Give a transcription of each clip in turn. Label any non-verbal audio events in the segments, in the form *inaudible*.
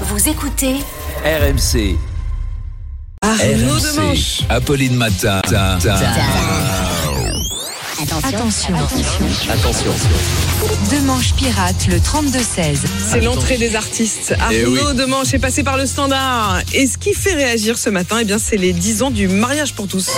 Vous écoutez RMC. Arnaud RMC. Demanche. Apolline Matin. Ta- ta- Attention, Attention. Demanche pirate le 32-16. C'est l'entrée des artistes. Eh Arnaud oui. Demanche est passé par le standard. Et ce qui fait réagir ce matin, eh bien, c'est les 10 ans du mariage pour tous.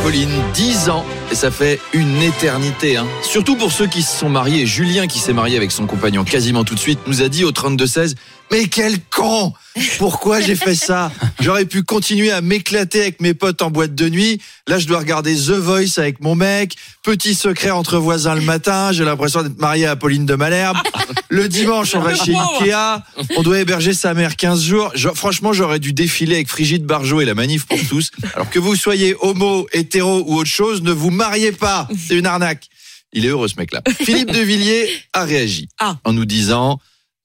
Apolline, 10 ans. Et ça fait une éternité. Hein. Surtout pour ceux qui se sont mariés. Julien, qui s'est marié avec son compagnon quasiment tout de suite, nous a dit au 32-16 Mais quel con Pourquoi j'ai fait ça? J'aurais pu continuer à m'éclater avec mes potes en boîte de nuit. Là, je dois regarder The Voice avec mon mec. Petit secret entre voisins le matin. J'ai l'impression d'être marié à Apolline de Malherbe. *laughs* Le dimanche, on va chez Ikea. On doit héberger sa mère 15 jours. Je- franchement, j'aurais dû défiler avec Frigide Barjot et la manif pour tous. Alors que vous soyez homo, hétéro ou autre chose, ne vous mariez pas. C'est une arnaque. Il est heureux ce mec-là. *laughs* Philippe de Villiers a réagi Ah. en nous disant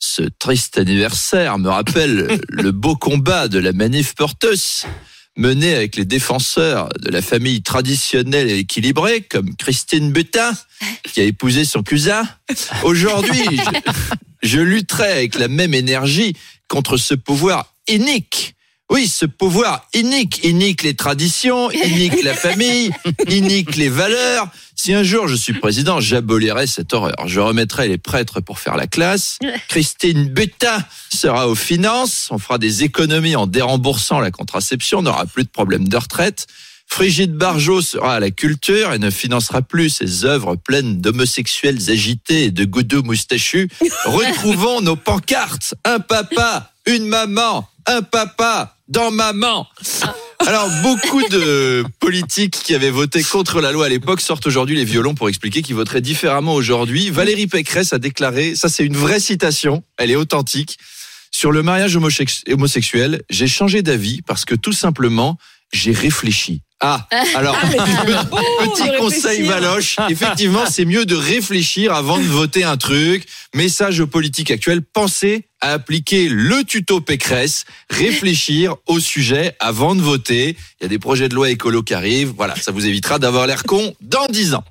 ce triste anniversaire me rappelle *laughs* le beau combat de la manif porteuse mené avec les défenseurs de la famille traditionnelle et équilibrée comme Christine Butin qui a épousé son cousin. Aujourd'hui, *laughs* je, je lutterai avec la même énergie contre ce pouvoir inique. Oui, ce pouvoir inique, inique les traditions, inique la famille, *laughs* inique les valeurs. Si un jour je suis président, j'abolirai cette horreur. Je remettrai les prêtres pour faire la classe. *laughs* Christine Butin sera aux finances. On fera des économies en déremboursant la contraception. On n'aura plus de problème de retraite. Frigide Barjot sera à la culture et ne financera plus ses œuvres pleines d'homosexuels agités et de goudous moustachus. *laughs* Retrouvons nos pancartes. Un papa, une maman, un papa dans maman. Alors, beaucoup de politiques qui avaient voté contre la loi à l'époque sortent aujourd'hui les violons pour expliquer qu'ils voteraient différemment aujourd'hui. Valérie Pécresse a déclaré, ça c'est une vraie citation, elle est authentique, sur le mariage homosex- homosexuel, j'ai changé d'avis parce que tout simplement, j'ai réfléchi. Ah, *laughs* alors, *laughs* petit de conseil. Valoche, *laughs* effectivement, c'est mieux de réfléchir avant de voter un truc. Message aux politiques actuels, pensez à appliquer le tuto Pécresse, réfléchir au sujet avant de voter. Il y a des projets de loi écolo qui arrivent. Voilà, ça vous évitera d'avoir l'air con dans 10 ans.